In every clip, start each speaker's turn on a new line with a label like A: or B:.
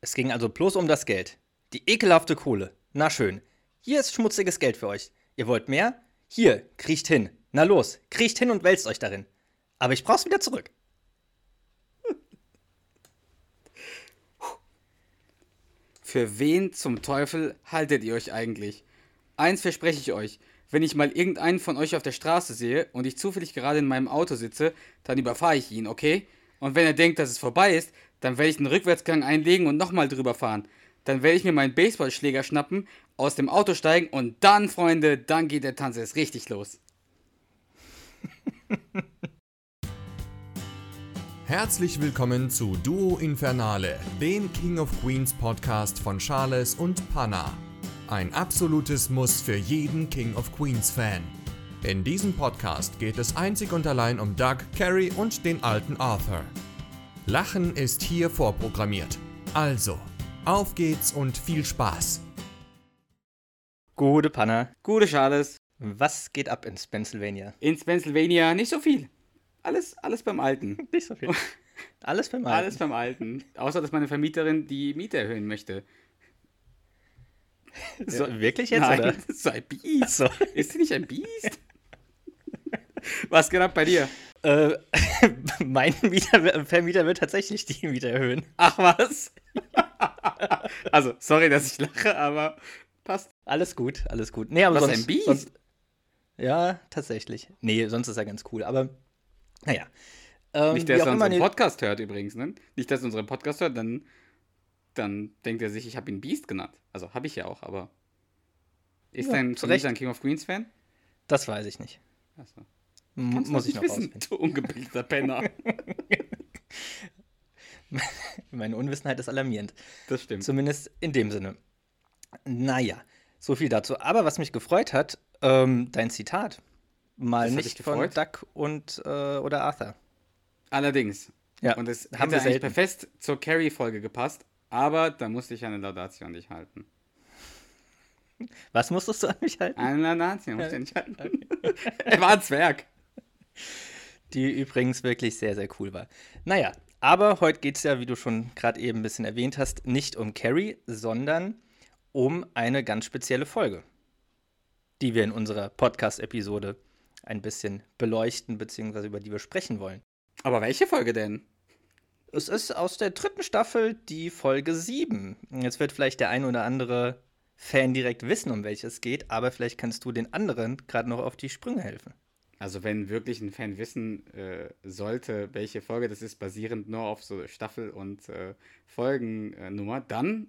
A: Es ging also bloß um das Geld. Die ekelhafte Kohle. Na schön. Hier ist schmutziges Geld für euch. Ihr wollt mehr? Hier, kriecht hin. Na los, kriecht hin und wälzt euch darin. Aber ich brauch's wieder zurück.
B: Für wen zum Teufel haltet ihr euch eigentlich? Eins verspreche ich euch. Wenn ich mal irgendeinen von euch auf der Straße sehe und ich zufällig gerade in meinem Auto sitze, dann überfahre ich ihn, okay? Und wenn er denkt, dass es vorbei ist, dann werde ich einen Rückwärtsgang einlegen und nochmal drüber fahren. Dann werde ich mir meinen Baseballschläger schnappen, aus dem Auto steigen und dann, Freunde, dann geht der Tanz erst richtig los.
C: Herzlich willkommen zu Duo Infernale, dem King of Queens Podcast von Charles und Panna. Ein absolutes Muss für jeden King of Queens Fan. In diesem Podcast geht es einzig und allein um Doug, Carrie und den alten Arthur. Lachen ist hier vorprogrammiert. Also, auf geht's und viel Spaß.
A: Gute Panna.
B: Gute Charles.
A: Was geht ab in Pennsylvania?
B: In Pennsylvania nicht so viel. Alles, alles beim Alten.
A: Nicht so viel. Alles beim Alten.
B: Alles beim Alten. Außer, dass meine Vermieterin die Miete erhöhen möchte.
A: So, wirklich jetzt,
B: Nein,
A: oder?
B: das ist so ein Biest.
A: So.
B: Ist sie nicht ein Biest? Was geht ab bei dir?
A: Äh, mein Mieter, Vermieter wird tatsächlich die Miete erhöhen.
B: Ach was? also, sorry, dass ich lache, aber passt.
A: Alles gut, alles gut. Nee, aber
B: Was,
A: sonst,
B: ein Biest?
A: Sonst, ja, tatsächlich. Nee, sonst ist er ganz cool. Aber, naja. Ähm,
B: Nicht, dass er unseren
A: nee,
B: Podcast hört übrigens, ne? Nicht, dass er unseren Podcast hört, dann, dann denkt er sich, ich habe ihn Beast genannt. Also, habe ich ja auch, aber. Ist
A: Ja,
B: dein Vermieter ein King of Queens Fan?
A: Das weiß ich nicht.
B: Achso. Kannst
A: muss ich noch
B: wissen,
A: rausfinden.
B: du ungebildeter Penner.
A: Meine Unwissenheit ist alarmierend.
B: Das stimmt.
A: Zumindest in dem Sinne. Naja, so viel dazu. Aber was mich gefreut hat, ähm, dein Zitat. Mal
B: Das hat
A: nicht von? Duck und und oder Arthur.
B: Allerdings.
A: Ja,
B: Und es
A: haben
B: hätte
A: wir
B: eigentlich perfekt zur Carrie-Folge gepasst, aber da musste ich eine Laudatio an dich halten.
A: Was musstest du an mich halten?
B: Eine Laudatio musste ich an dich halten. er war ein Zwerg.
A: Die übrigens wirklich sehr, sehr cool war. Naja, aber heute geht es ja, wie du schon gerade eben ein bisschen erwähnt hast, nicht um Carrie, sondern um eine ganz spezielle Folge, die wir in unserer Podcast-Episode ein bisschen beleuchten, beziehungsweise über die wir sprechen wollen.
B: Aber welche Folge denn?
A: Es ist aus der dritten Staffel die Folge 7. Jetzt wird vielleicht der ein oder andere Fan direkt wissen, um welches es geht, aber vielleicht kannst du den anderen gerade noch auf die Sprünge helfen.
B: Also wenn wirklich ein Fan wissen äh, sollte, welche Folge das ist, basierend nur auf so Staffel- und äh, Folgennummer, dann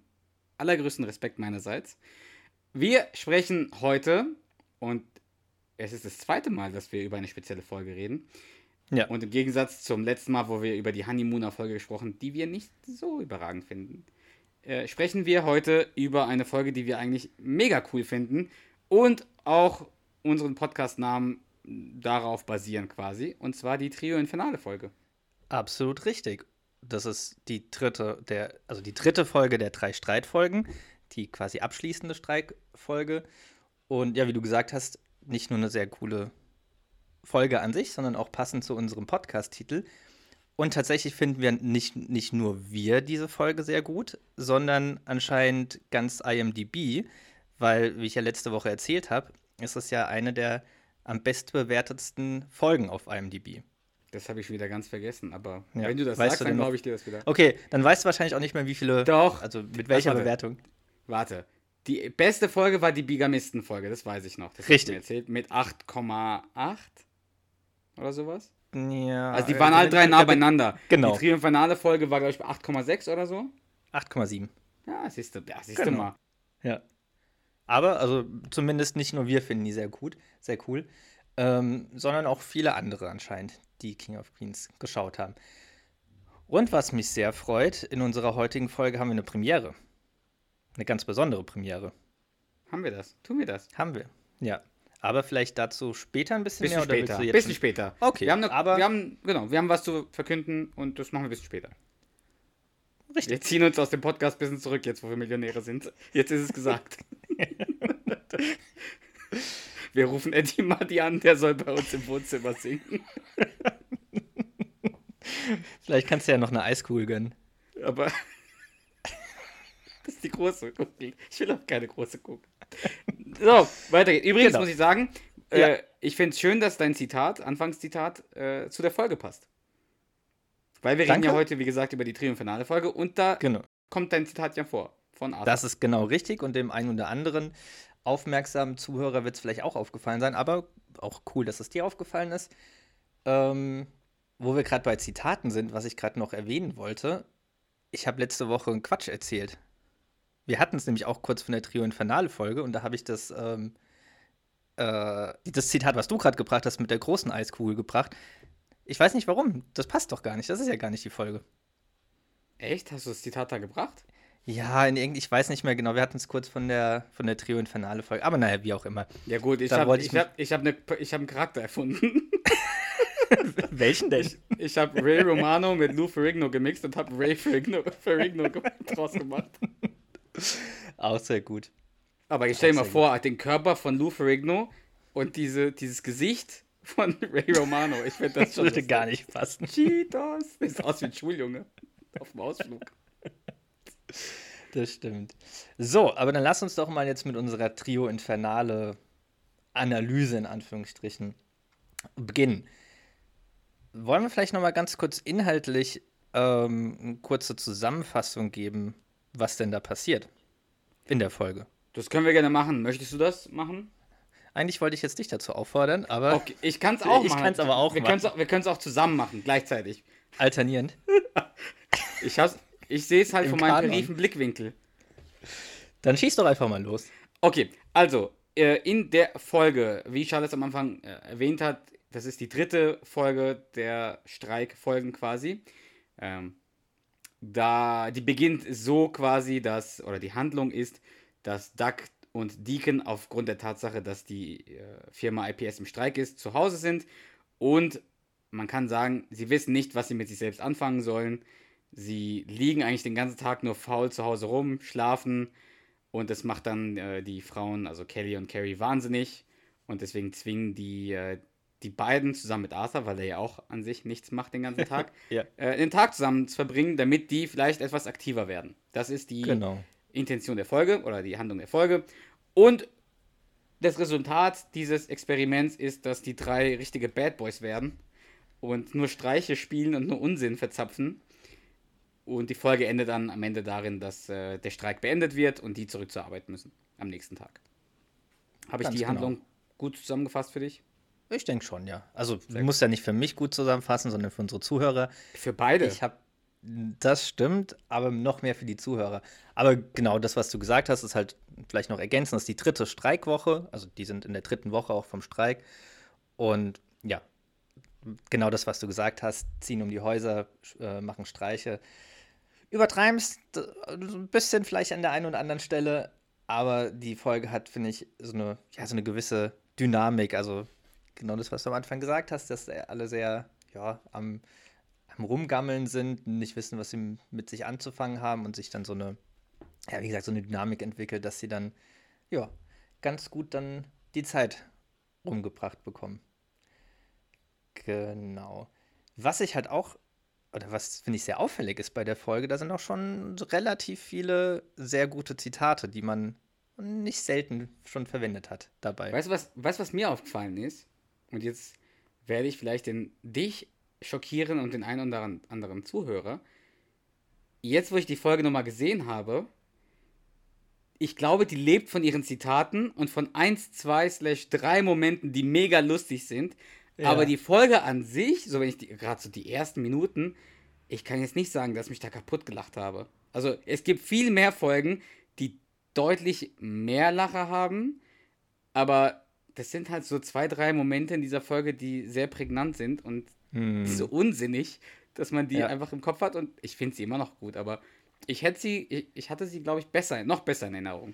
B: allergrößten Respekt meinerseits. Wir sprechen heute, und es ist das zweite Mal, dass wir über eine spezielle Folge reden.
A: Ja.
B: Und im Gegensatz zum letzten Mal, wo wir über die Honeymooner-Folge gesprochen, die wir nicht so überragend finden, äh, sprechen wir heute über eine Folge, die wir eigentlich mega cool finden und auch unseren Podcast-Namen darauf basieren quasi. Und zwar die Trio Infernale Folge.
A: Absolut richtig. Das ist die dritte, der, also die dritte Folge der drei Streitfolgen, die quasi abschließende Streitfolge. Und ja, wie du gesagt hast, nicht nur eine sehr coole Folge an sich, sondern auch passend zu unserem Podcast-Titel. Und tatsächlich finden wir nicht, nicht nur wir diese Folge sehr gut, sondern anscheinend ganz IMDb, weil, wie ich ja letzte Woche erzählt habe, ist es ja eine der am bestbewertetsten Folgen auf IMDb.
B: Das habe ich wieder ganz vergessen, aber
A: Ja.
B: wenn du das
A: Weißt
B: sagst,
A: du
B: dann glaube ich dir das wieder.
A: Okay, dann weißt du wahrscheinlich auch nicht mehr, wie viele.
B: Doch.
A: Also mit welcher
B: warte.
A: Bewertung?
B: Warte. Die beste Folge war die Bigamisten-Folge, das weiß ich noch. Das du
A: Richtig.
B: erzählt. Mit 8,8 oder sowas.
A: Ja.
B: Also die
A: äh,
B: waren alle drei nah
A: der-
B: beieinander.
A: Genau.
B: Die Triumphanale-Folge war, glaube ich, bei 8,6 oder so.
A: 8,7.
B: Ja, siehst du, ja, siehst du
A: Genau.
B: mal.
A: Ja. Aber, also zumindest nicht nur wir finden die sehr gut, sehr cool, ähm, sondern auch viele andere anscheinend, die King of Queens geschaut haben. Und was mich sehr freut, in unserer heutigen Folge haben wir eine Premiere. Eine ganz besondere Premiere.
B: Haben wir das? Tun wir das?
A: Haben wir. Ja. Aber vielleicht dazu später ein bisschen,
B: Bisschen
A: mehr oder
B: später.
A: jetzt
B: Bisschen später.
A: Okay,
B: Wir haben, noch,
A: aber-
B: wir haben, genau, wir haben was zu verkünden und das machen wir ein bisschen später.
A: Richtig.
B: Wir ziehen uns aus dem Podcast ein bisschen zurück, jetzt wo wir Millionäre sind. Jetzt ist es gesagt. wir rufen Eddie Madi an, der soll bei uns im Wohnzimmer singen.
A: Vielleicht kannst du ja noch eine Eiskugel gönnen.
B: Aber Das ist die große Kugel. Ich will auch keine große Kugel. So, weiter geht's. Übrigens
A: Genau.
B: muss ich sagen,
A: Ja.
B: äh, ich finde es schön, dass dein Zitat, Anfangszitat, äh, zu der Folge passt. Weil wir reden
A: Danke.
B: ja heute, wie gesagt, über die triumphale Folge und da
A: Genau.
B: kommt dein Zitat ja vor. Von Arthur.
A: Das ist genau richtig und dem einen oder anderen aufmerksamen Zuhörer wird es vielleicht auch aufgefallen sein, aber auch cool, dass es dir aufgefallen ist. Ähm, wo wir gerade bei Zitaten sind, was ich gerade noch erwähnen wollte, ich habe letzte Woche einen Quatsch erzählt. Wir hatten es nämlich auch kurz von der Trio Infernale Folge und da habe ich das, ähm, äh, das Zitat, was du gerade gebracht hast, mit der großen Eiskugel gebracht. Ich weiß nicht warum, das passt doch gar nicht, das ist ja gar nicht die Folge.
B: Echt? Hast du das Zitat da gebracht?
A: Ja, in irgend, ich weiß nicht mehr genau. Wir hatten es kurz von der, von der Trio Infernale Folge. Aber naja, wie auch immer.
B: Ja gut, ich habe ich
A: ich
B: hab, ich hab ne, ich hab einen Charakter erfunden.
A: Welchen denn?
B: Ich habe Ray Romano mit Lou Ferrigno gemixt und habe Ray Ferrigno, Ferrigno draus gemacht.
A: Auch sehr gut.
B: Aber ich stell dir mal
A: sehr
B: vor, den Körper von Lou Ferrigno und diese, dieses Gesicht von Ray Romano. Ich finde das
A: Das würde gar nicht passen.
B: Cheetos. Das sieht aus wie ein Schuljunge auf dem Ausflug.
A: Das stimmt. So, aber dann lass uns doch mal jetzt mit unserer Trio Infernale Analyse in Anführungsstrichen beginnen. Wollen wir vielleicht noch mal ganz kurz inhaltlich ähm, eine kurze Zusammenfassung geben, was denn da passiert in der Folge?
B: Das können wir gerne machen. Möchtest du das machen?
A: Eigentlich wollte ich jetzt dich dazu auffordern, aber
B: Okay, ich kann es auch
A: Ich
B: machen.
A: kann's aber auch
B: wir
A: machen.
B: können's. Wir können es auch zusammen machen, gleichzeitig.
A: alternierend.
B: Ich, ich sehe es halt
A: Im
B: von meinem
A: Kanon.
B: perifen Blickwinkel.
A: Dann schieß doch einfach mal los.
B: Okay, also äh, in der Folge, wie Charles am Anfang äh, erwähnt hat, das ist die dritte Folge der Streikfolgen quasi. Ähm, da die beginnt so quasi, dass oder die Handlung ist, dass Duck und Deacon aufgrund der Tatsache, dass die äh, Firma IPS im Streik ist, zu Hause sind und man kann sagen, sie wissen nicht, was sie mit sich selbst anfangen sollen. Sie liegen eigentlich den ganzen Tag nur faul zu Hause rum, schlafen, und das macht dann äh, die Frauen, also Kelly und Carrie, wahnsinnig. Und deswegen zwingen die, äh, die beiden zusammen mit Arthur, weil er ja auch an sich nichts macht den ganzen Tag,
A: Ja.
B: äh, den Tag zusammen zu verbringen, damit die vielleicht etwas aktiver werden. Das ist die
A: Genau.
B: Intention der Folge oder die Handlung der Folge. Und das Resultat dieses Experiments ist, dass die drei richtige Bad Boys werden und nur Streiche spielen und nur Unsinn verzapfen. Und die Folge endet dann am Ende darin, dass äh, der Streik beendet wird und die zurück zur Arbeit müssen am nächsten Tag. Habe ich
A: Ganz
B: die
A: genau.
B: Handlung gut zusammengefasst für dich?
A: Ich denke schon, ja. Also, du musst ja nicht für mich gut zusammenfassen, sondern für unsere Zuhörer.
B: Für beide.
A: Ich habe, das stimmt, aber noch mehr für die Zuhörer. Aber genau das, was du gesagt hast, ist halt vielleicht noch ergänzend, das ist die dritte Streikwoche. Also, die sind in der dritten Woche auch vom Streik. Und ja, genau das, was du gesagt hast, ziehen um die Häuser, äh, machen Streiche. Übertreibst äh, so ein bisschen vielleicht an der einen oder anderen Stelle, aber die Folge hat, finde ich, so eine, ja, so eine gewisse Dynamik. Also genau das, was du am Anfang gesagt hast, dass alle sehr ja, am, am Rumgammeln sind, nicht wissen, was sie mit sich anzufangen haben und sich dann so eine, ja, wie gesagt, so eine Dynamik entwickelt, dass sie dann, ja, ganz gut dann die Zeit rumgebracht bekommen. Genau. Was ich halt auch, oder was finde ich sehr auffällig ist bei der Folge, da sind auch schon relativ viele sehr gute Zitate, die man nicht selten schon verwendet hat dabei.
B: Weißt du, was, weißt, was mir aufgefallen ist? Und jetzt werde ich vielleicht den, dich schockieren und den einen oder anderen Zuhörer. Jetzt, wo ich die Folge nochmal gesehen habe, ich glaube, die lebt von ihren Zitaten und von 1, 2, slash 3 Momenten, die mega lustig sind.
A: Ja.
B: Aber die Folge an sich, so wenn ich gerade so die ersten Minuten, ich kann jetzt nicht sagen, dass ich mich da kaputt gelacht habe. Also es gibt viel mehr Folgen, die deutlich mehr Lacher haben, aber das sind halt so zwei, drei Momente in dieser Folge, die sehr prägnant sind und
A: Hm.
B: so unsinnig, dass man die
A: Ja.
B: einfach im Kopf hat und ich finde sie immer noch gut, aber ich hätte sie, ich, ich hatte sie, glaube ich, besser, noch besser in Erinnerung.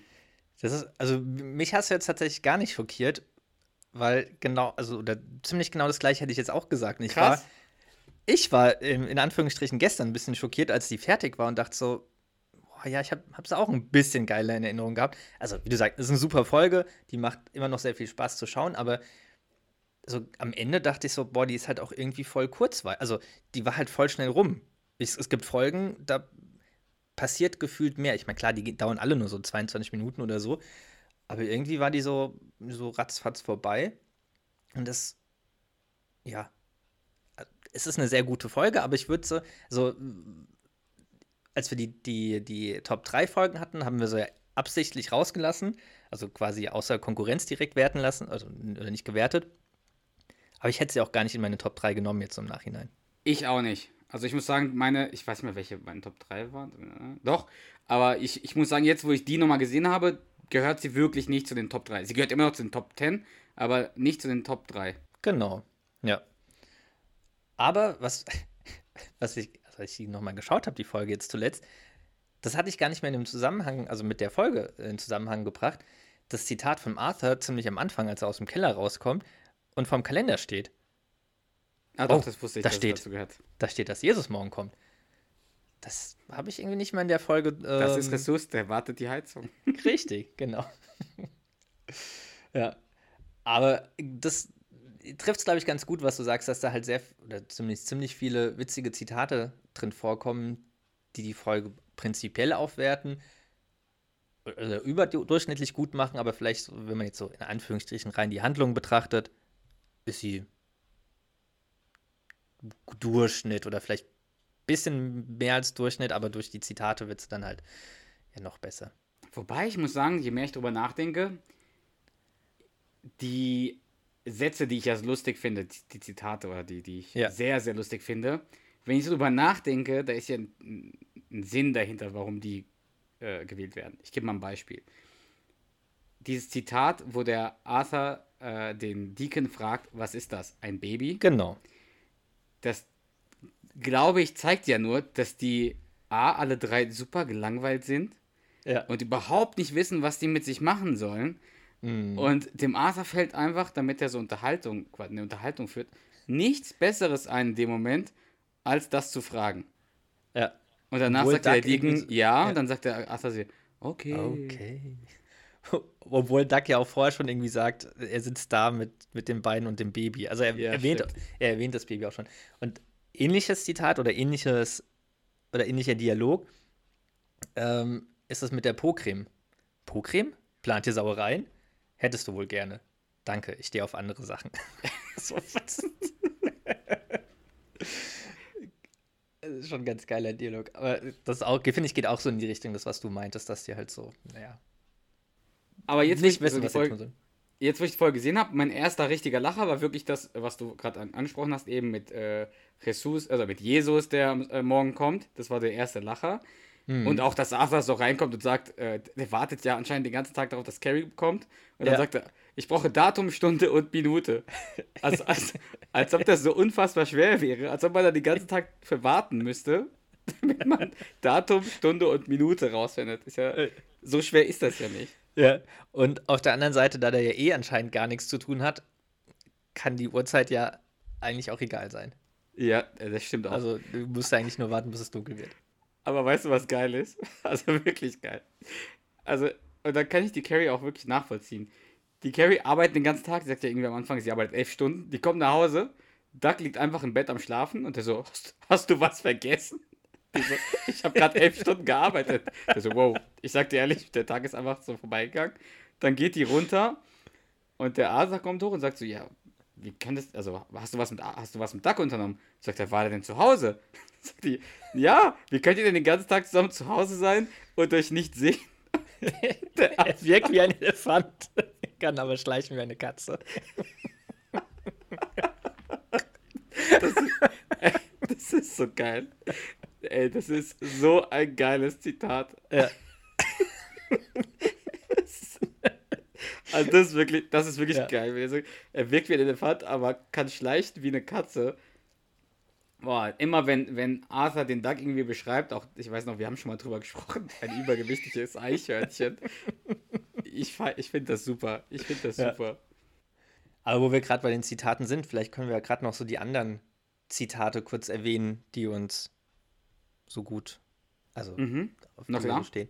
A: Das ist, also mich hast du jetzt tatsächlich gar nicht schockiert, weil genau, also oder ziemlich genau das gleiche hätte ich jetzt auch gesagt. Und Ich
B: Krass.
A: war, ich war in, in Anführungsstrichen gestern ein bisschen schockiert, als die fertig war und dachte so, boah, ja, ich habe es auch ein bisschen geiler in Erinnerung gehabt. Also, wie du sagst, es ist eine super Folge, die macht immer noch sehr viel Spaß zu schauen, aber so am Ende dachte ich so, boah, die ist halt auch irgendwie voll kurzweilig. Also, die war halt voll schnell rum. Ich, es gibt Folgen, da passiert gefühlt mehr. Ich meine, klar, die dauern alle nur so 22 Minuten oder so, aber irgendwie war die so, so ratzfatz vorbei. Und das, ja, es ist eine sehr gute Folge, aber ich würde so, so, als wir die, die, die Top 3 Folgen hatten, haben wir sie absichtlich rausgelassen, also quasi außer Konkurrenz direkt werten lassen, also nicht gewertet. Aber ich hätte sie auch gar nicht in meine Top 3 genommen jetzt im Nachhinein.
B: Ich auch nicht. Also ich muss sagen, meine, ich weiß nicht mehr, welche meine Top 3 waren. Doch, aber ich, ich muss sagen, jetzt, wo ich die nochmal gesehen habe, gehört sie wirklich nicht zu den Top 3. Sie gehört immer noch zu den Top 10, aber nicht zu den Top 3.
A: Genau, ja. Aber was, was ich, also als ich die nochmal geschaut habe, die Folge jetzt zuletzt, das hatte ich gar nicht mehr in dem Zusammenhang, also mit der Folge in Zusammenhang gebracht. Das Zitat von Arthur ziemlich am Anfang, als er aus dem Keller rauskommt und vom Kalender steht.
B: Ah, doch, oh, das wusste ich,
A: da steht,
B: dazu gehört.
A: Da steht, dass Jesus morgen kommt. Das habe ich irgendwie nicht mehr in der Folge. Ähm,
B: das ist ähm, Ressource, der wartet die Heizung.
A: Richtig, genau. ja. Aber das trifft es, glaube ich, ganz gut, was du sagst, dass da halt sehr, oder zumindest ziemlich viele witzige Zitate drin vorkommen, die die Folge prinzipiell aufwerten oder überdurchschnittlich gut machen, aber vielleicht, wenn man jetzt so in Anführungsstrichen rein die Handlung betrachtet, ist sie Durchschnitt oder vielleicht ein bisschen mehr als Durchschnitt, aber durch die Zitate wird es dann halt ja noch besser.
B: Wobei ich muss sagen, je mehr ich drüber nachdenke, die Sätze, die ich ja lustig finde, die, die Zitate oder die, die ich ja. sehr, sehr lustig finde, wenn ich so drüber nachdenke, da ist ja ein, ein Sinn dahinter, warum die äh, gewählt werden. Ich gebe mal ein Beispiel. Dieses Zitat, wo der Arthur äh, den Deacon fragt, was ist das? Ein Baby?
A: Genau
B: das, glaube ich, zeigt ja nur, dass die A, alle drei super gelangweilt sind
A: ja.
B: und überhaupt nicht wissen, was die mit sich machen sollen. Mhm. Und dem Arthur fällt einfach, damit er so Unterhaltung, eine Unterhaltung führt, nichts Besseres ein in dem Moment, als das zu fragen.
A: Ja.
B: Und danach Obwohl sagt der Deacon ja, ja, und dann sagt der Arthur sie, okay.
A: Okay. Obwohl Duck ja auch vorher schon irgendwie sagt, er sitzt da mit, mit den Beinen und dem Baby. Also er, ja, erwähnt, er erwähnt das Baby auch schon. Und ähnliches Zitat oder ähnliches oder ähnlicher Dialog ähm, ist es mit der Po-Creme. Po-Creme? Plant ihr Sauereien? Hättest du wohl gerne. Danke, ich stehe auf andere Sachen. so, das ist schon ein ganz geiler Dialog. Aber das auch, finde ich, geht auch so in die Richtung, das, was du meintest, dass dir halt so, naja,
B: aber jetzt, nicht wissen, was Folge, jetzt, wo ich die Folge gesehen habe, mein erster richtiger Lacher war wirklich das, was du gerade an, angesprochen hast, eben mit äh, Jesus, also mit Jesus, der äh, morgen kommt. Das war der erste Lacher. Mhm. Und auch, dass Arthur so reinkommt und sagt, äh, der wartet ja anscheinend den ganzen Tag darauf, dass Carrie kommt. Und dann ja. sagt er, ich brauche Datum, Stunde und Minute. Also, als, als ob das so unfassbar schwer wäre, als ob man da den ganzen Tag für warten müsste, damit man Datum, Stunde und Minute rausfindet. Ist ja, so schwer ist das ja nicht.
A: Ja, und auf der anderen Seite, da der ja eh anscheinend gar nichts zu tun hat, kann die Uhrzeit ja eigentlich auch egal sein.
B: Ja, das stimmt auch.
A: Also du musst eigentlich nur warten, bis es dunkel wird.
B: Aber weißt du, was geil ist? Also wirklich geil. Also, und dann kann ich die Carrie auch wirklich nachvollziehen. Die Carrie arbeitet den ganzen Tag, sie sagt ja irgendwie am Anfang, sie arbeitet elf Stunden, die kommt nach Hause, Doug liegt einfach im Bett am Schlafen und der so, hast, hast du was vergessen? So, ich habe gerade elf Stunden gearbeitet. so, wow. Ich sag dir ehrlich, der Tag ist einfach so vorbeigegangen. Dann geht die runter und der Asa kommt hoch und sagt so, ja, wie kann das, also hast du was mit, hast du was mit Duck unternommen? Sagt er, war der denn zu Hause? Sagt die, ja, wie könnt ihr denn den ganzen Tag zusammen zu Hause sein und euch nicht sehen?
A: er wirkt wie ein Elefant, kann aber schleichen wie eine Katze.
B: Das ist, das ist so geil. Ey, das ist so ein geiles Zitat.
A: Ja.
B: also das ist wirklich, das ist wirklich ja. geil. Er, wirkt wie ein Elefant, aber kann schleichen wie eine Katze. Boah, immer wenn, wenn Arthur den Duck irgendwie beschreibt, auch, ich weiß noch, wir haben schon mal drüber gesprochen, ein übergewichtiges Eichhörnchen. Ich, ich finde das super. Ich finde das ja. super.
A: Aber wo wir gerade bei den Zitaten sind, vielleicht können wir gerade noch so die anderen Zitate kurz erwähnen, die uns so gut, also
B: mhm. auf noch
A: klar. stehen.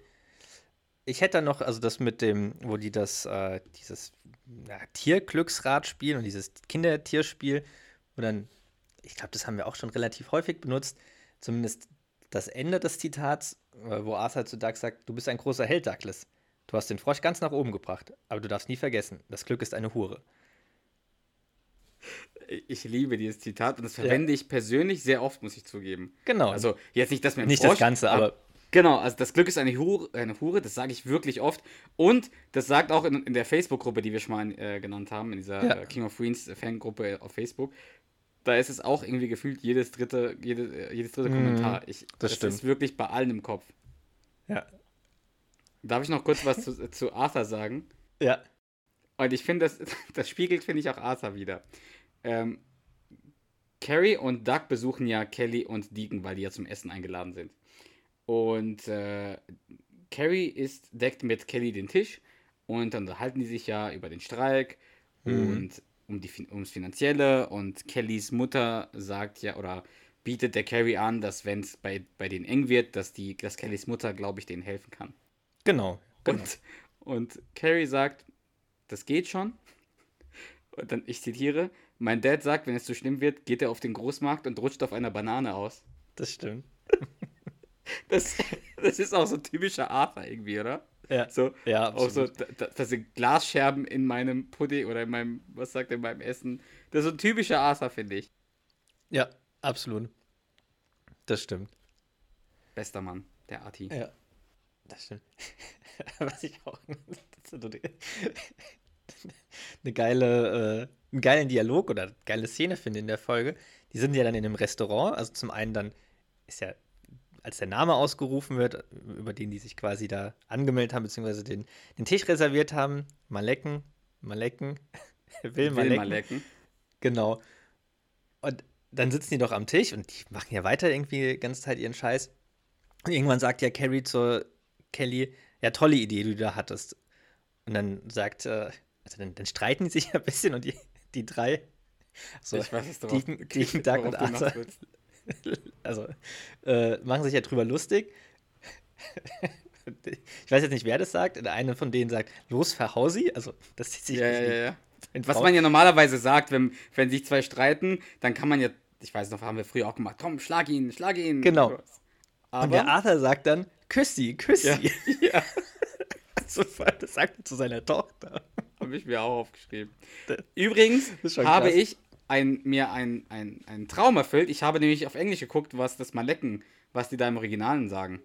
A: Ich hätte noch, also das mit dem, wo die das, äh, dieses ja, Tierglücksrad spielen und dieses Kindertierspiel, wo dann, ich glaube, das haben wir auch schon relativ häufig benutzt, zumindest das Ende des Zitats, äh, wo Arthur zu Doug sagt, du bist ein großer Held, Douglas. Du hast den Frosch ganz nach oben gebracht, aber du darfst nie vergessen, das Glück ist eine Hure.
B: Ich liebe dieses Zitat und das verwende ja. ich persönlich sehr oft, muss ich zugeben.
A: Genau.
B: Also jetzt nicht das mit dem
A: Nicht
B: Frosch,
A: das Ganze, aber.
B: Genau, also das Glück ist eine Hure, eine Hure das sage ich wirklich oft. Und das sagt auch in, in der Facebook-Gruppe, die wir schon mal äh, genannt haben, in dieser ja. King of Queens Fangruppe auf Facebook. Da ist es auch irgendwie gefühlt jedes dritte, jede, jedes dritte mm, Kommentar. Ich,
A: das, das stimmt.
B: ist wirklich bei allen im Kopf.
A: Ja.
B: Darf ich noch kurz was zu, zu Arthur sagen?
A: Ja.
B: Und ich finde, das, das spiegelt, finde ich, auch Arthur wieder. Ähm, Carrie und Doug besuchen ja Kelly und Deacon, weil die ja zum Essen eingeladen sind. Und äh, Carrie ist, deckt mit Kelly den Tisch und dann unterhalten die sich ja über den Streik mhm. und um die, ums Finanzielle und Kellys Mutter sagt ja oder bietet der Carrie an, dass wenn es bei, bei denen eng wird, dass die, dass Kellys Mutter, glaube ich, denen helfen kann.
A: Genau. genau.
B: Und, und Carrie sagt, das geht schon. Und dann, ich zitiere, mein Dad sagt, wenn es zu so schlimm wird, geht er auf den Großmarkt und rutscht auf einer Banane aus.
A: Das stimmt.
B: Das, das ist auch so typischer Arthur irgendwie, oder?
A: Ja.
B: So,
A: ja,
B: absolut. Auch so, da, da, sind Glasscherben in meinem Pudding oder in meinem, was sagt er, in meinem Essen. Das ist so ein typischer Arthur, finde ich.
A: Ja, absolut. Das stimmt.
B: Bester Mann, der Arti.
A: Ja, das stimmt. Was ich auch eine geile, äh, einen geilen Dialog oder geile Szene finde in der Folge. Die sind ja dann in einem Restaurant. Also zum einen dann ist ja, als der Name ausgerufen wird, über den die sich quasi da angemeldet haben, beziehungsweise den, den Tisch reserviert haben, Malecken, Malecken, will Malecken. Will Malecken. Genau. Und dann sitzen die doch am Tisch und die machen ja weiter irgendwie die ganze Zeit ihren Scheiß. Und irgendwann sagt ja Carrie zur Kelly, ja, tolle Idee, die du da hattest. Und dann sagt, äh, also dann, dann, streiten die sich ein bisschen und die, die drei,
B: so, ich weiß,
A: Deacon, Deacon Duck und Arthur, also äh, machen sich ja drüber lustig. ich weiß jetzt nicht, wer das sagt. Der eine von denen sagt, los, verhausi. Also, das
B: zieht sich ja, ja, ja. Was man ja normalerweise sagt, wenn, wenn sich zwei streiten, dann kann man ja, ich weiß noch, haben wir früher auch gemacht, komm, schlag ihn, schlag ihn.
A: Genau. Aber, und der Arthur sagt dann, küss sie, küss sie.
B: Ja.
A: das sagt er zu seiner Tochter.
B: Habe ich mir auch aufgeschrieben. Übrigens habe krass. ich ein, mir einen ein Traum erfüllt. Ich habe nämlich auf Englisch geguckt, was das Malecken, was die da im Originalen sagen.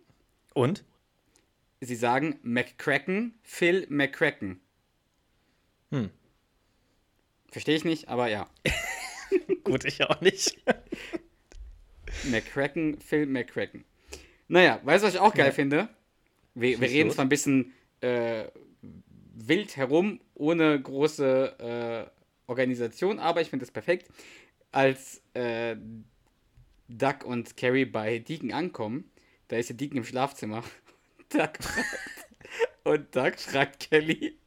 A: Und?
B: Sie sagen McCracken, Phil McCracken.
A: Hm.
B: Verstehe ich nicht, aber ja.
A: Gut, ich auch nicht.
B: McCracken, Phil McCracken. Naja, weißt du, was ich auch geil ja. finde? Wir, wir reden zwar ein bisschen äh, wild herum, ohne große äh, Organisation, aber ich finde das perfekt. Als äh, Duck und Carrie bei Deacon ankommen, da ist ja Deacon im Schlafzimmer. Duck und Duck fragt Kelly,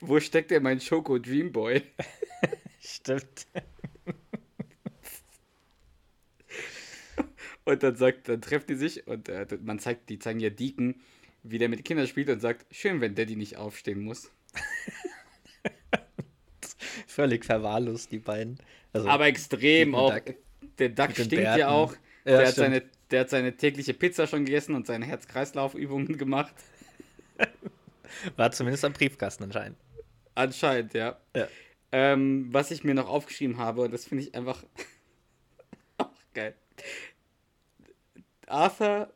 B: wo steckt denn mein Schoko Dreamboy?
A: Stimmt.
B: Und dann sagt, dann treffen die sich und äh, man zeigt, die zeigen ja Deacon, wie der mit den Kindern spielt und sagt, schön, wenn Daddy nicht aufstehen muss.
A: Völlig verwahrlost, die beiden.
B: Also, Aber extrem auch. Duck. Der Duck stinkt ja auch. Ja, der, hat seine, der hat seine tägliche Pizza schon gegessen und seine Herz-Kreislauf-Übungen gemacht.
A: War zumindest am Briefkasten anscheinend.
B: Anscheinend, ja.
A: ja.
B: Ähm, was ich mir noch aufgeschrieben habe, und das finde ich einfach auch geil. Arthur,